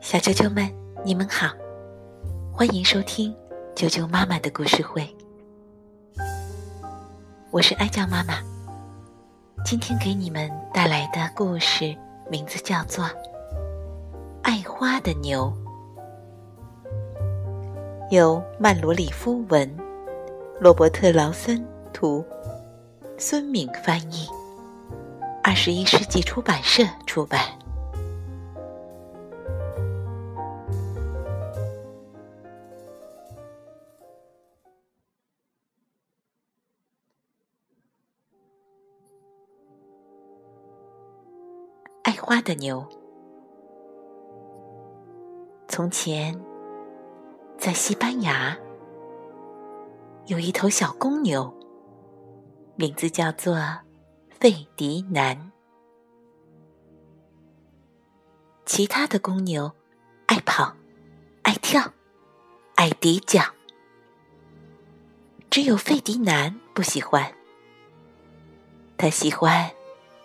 小啾啾们，你们好，欢迎收听啾啾妈妈的故事会。我是爱酱妈妈，今天给你们带来的故事名字叫做《爱花的牛》，由曼罗里夫文、罗伯特劳森图、孙敏翻译，二十一世纪出版社出版。花的牛。从前，在西班牙，有一头小公牛，名字叫做费迪南。其他的公牛爱跑、爱跳、爱抵脚，只有费迪南不喜欢。他喜欢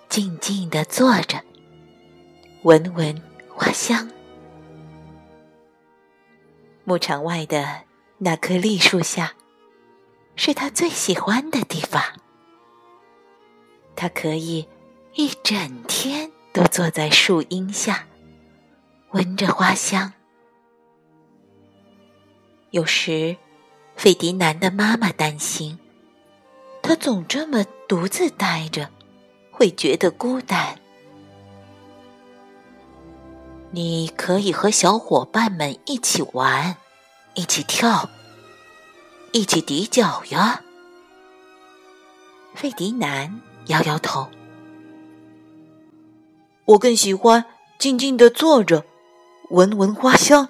静静的坐着。闻闻花香，牧场外的那棵栗树下，是他最喜欢的地方。他可以一整天都坐在树荫下，闻着花香。有时，费迪南的妈妈担心，他总这么独自待着，会觉得孤单。你可以和小伙伴们一起玩，一起跳，一起抵脚呀。费迪南摇摇头，我更喜欢静静的坐着，闻闻花香。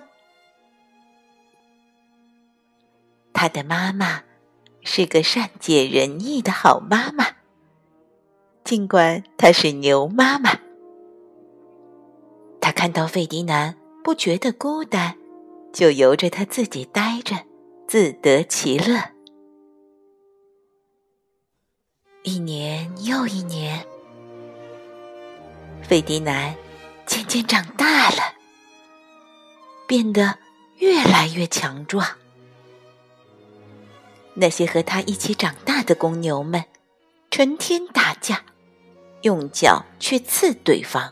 他的妈妈是个善解人意的好妈妈，尽管她是牛妈妈。看到费迪南不觉得孤单，就由着他自己待着，自得其乐。一年又一年，费迪南渐渐长大了，变得越来越强壮。那些和他一起长大的公牛们，成天打架，用脚去刺对方。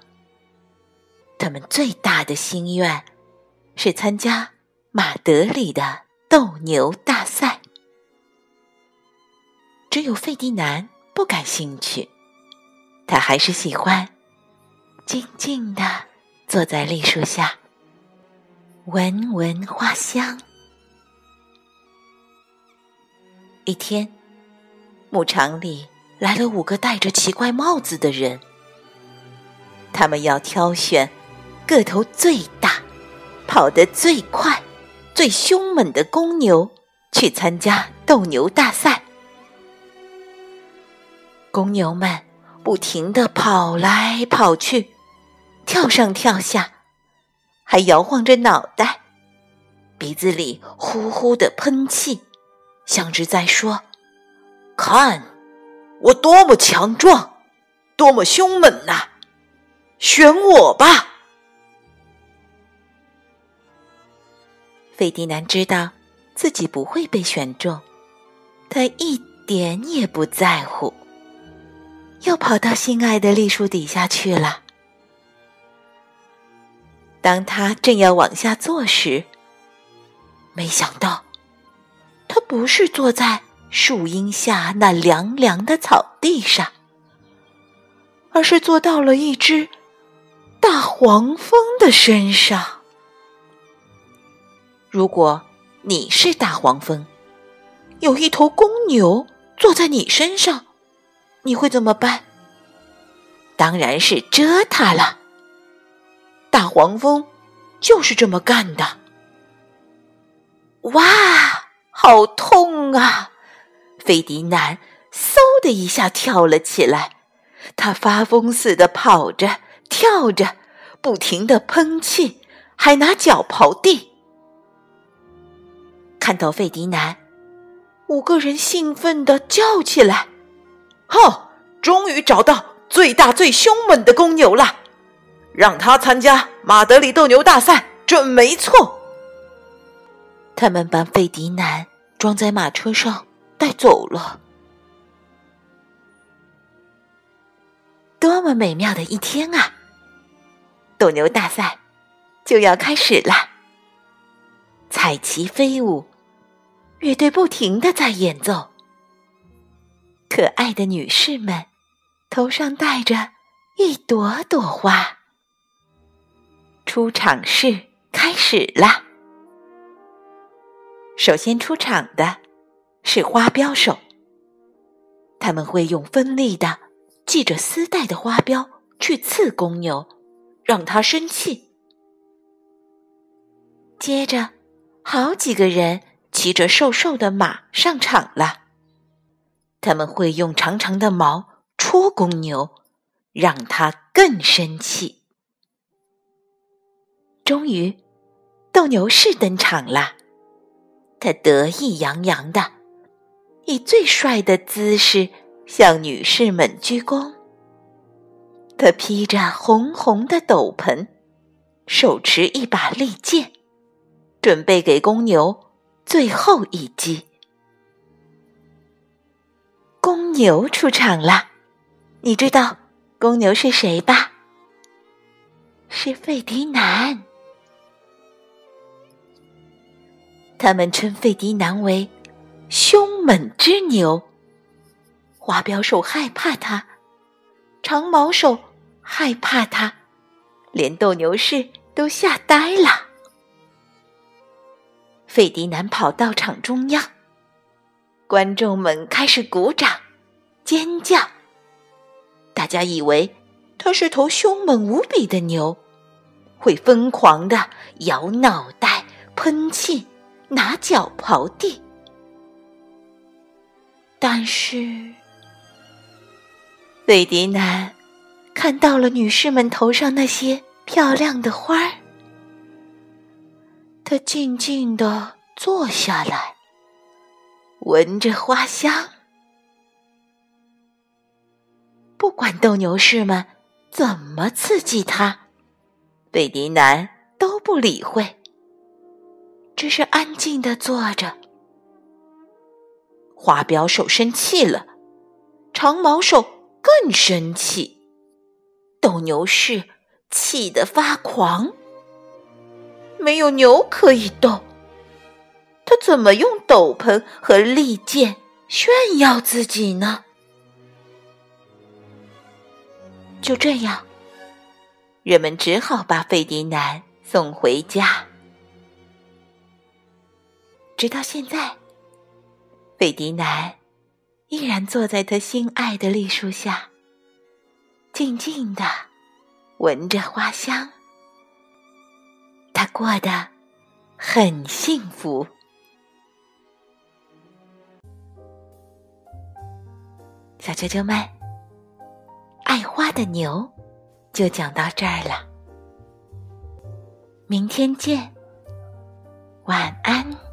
他们最大的心愿是参加马德里的斗牛大赛。只有费迪南不感兴趣，他还是喜欢静静的坐在栗树下，闻闻花香。一天，牧场里来了五个戴着奇怪帽子的人，他们要挑选。个头最大、跑得最快、最凶猛的公牛去参加斗牛大赛。公牛们不停地跑来跑去，跳上跳下，还摇晃着脑袋，鼻子里呼呼的喷气，像是在说：“看，我多么强壮，多么凶猛呐！选我吧！”费迪南知道自己不会被选中，他一点也不在乎，又跑到心爱的栗树底下去了。当他正要往下坐时，没想到他不是坐在树荫下那凉凉的草地上，而是坐到了一只大黄蜂的身上。如果你是大黄蜂，有一头公牛坐在你身上，你会怎么办？当然是蛰它了。大黄蜂就是这么干的。哇，好痛啊！费迪南嗖的一下跳了起来，他发疯似的跑着、跳着，不停的喷气，还拿脚刨地。看到费迪南，五个人兴奋地叫起来：“哈！终于找到最大最凶猛的公牛了！让他参加马德里斗牛大赛，准没错。他们把费迪南装在马车上带走了。多么美妙的一天啊！斗牛大赛就要开始了，彩旗飞舞，乐队不停的在演奏。可爱的女士们头上戴着一朵朵花。出场式开始啦！首先出场的是花镖手，他们会用锋利的、系着丝带的花镖去刺公牛，让它生气。接着，好几个人骑着瘦瘦的马上场了。他们会用长长的毛戳公牛，让它更生气。终于，斗牛士登场了。他得意洋洋的，以最帅的姿势向女士们鞠躬。他披着红红的斗篷，手持一把利剑，准备给公牛最后一击。公牛出场了，你知道公牛是谁吧？是费迪南。他们称费迪南为“凶猛之牛”。花镖手害怕他，长毛手害怕他，连斗牛士都吓呆了。费迪南跑到场中央。观众们开始鼓掌、尖叫。大家以为他是头凶猛无比的牛，会疯狂的摇脑袋、喷气、拿脚刨地。但是，费迪南看到了女士们头上那些漂亮的花儿，他静静地坐下来。闻着花香，不管斗牛士们怎么刺激他，费迪南都不理会，只是安静的坐着。花镖手生气了，长毛手更生气，斗牛士气得发狂，没有牛可以斗。他怎么用斗篷和利剑炫耀自己呢？就这样，人们只好把费迪南送回家。直到现在，费迪南依然坐在他心爱的栗树下，静静的闻着花香。他过得很幸福。小啾啾们，爱花的牛就讲到这儿了。明天见，晚安。